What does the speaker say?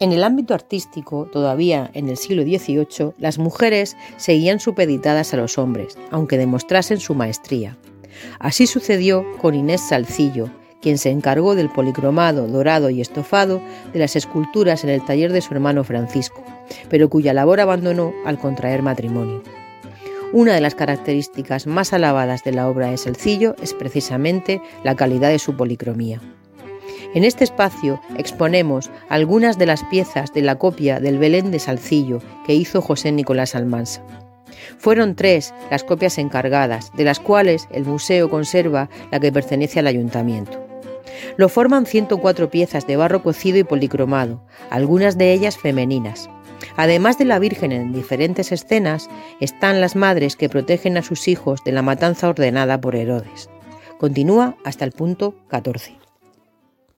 En el ámbito artístico, todavía en el siglo XVIII, las mujeres seguían supeditadas a los hombres, aunque demostrasen su maestría. Así sucedió con Inés Salcillo, quien se encargó del policromado, dorado y estofado de las esculturas en el taller de su hermano Francisco, pero cuya labor abandonó al contraer matrimonio. Una de las características más alabadas de la obra de Salcillo es precisamente la calidad de su policromía. En este espacio exponemos algunas de las piezas de la copia del Belén de Salcillo que hizo José Nicolás Almansa. Fueron tres las copias encargadas, de las cuales el museo conserva la que pertenece al ayuntamiento. Lo forman 104 piezas de barro cocido y policromado, algunas de ellas femeninas. Además de la Virgen en diferentes escenas, están las madres que protegen a sus hijos de la matanza ordenada por Herodes. Continúa hasta el punto 14.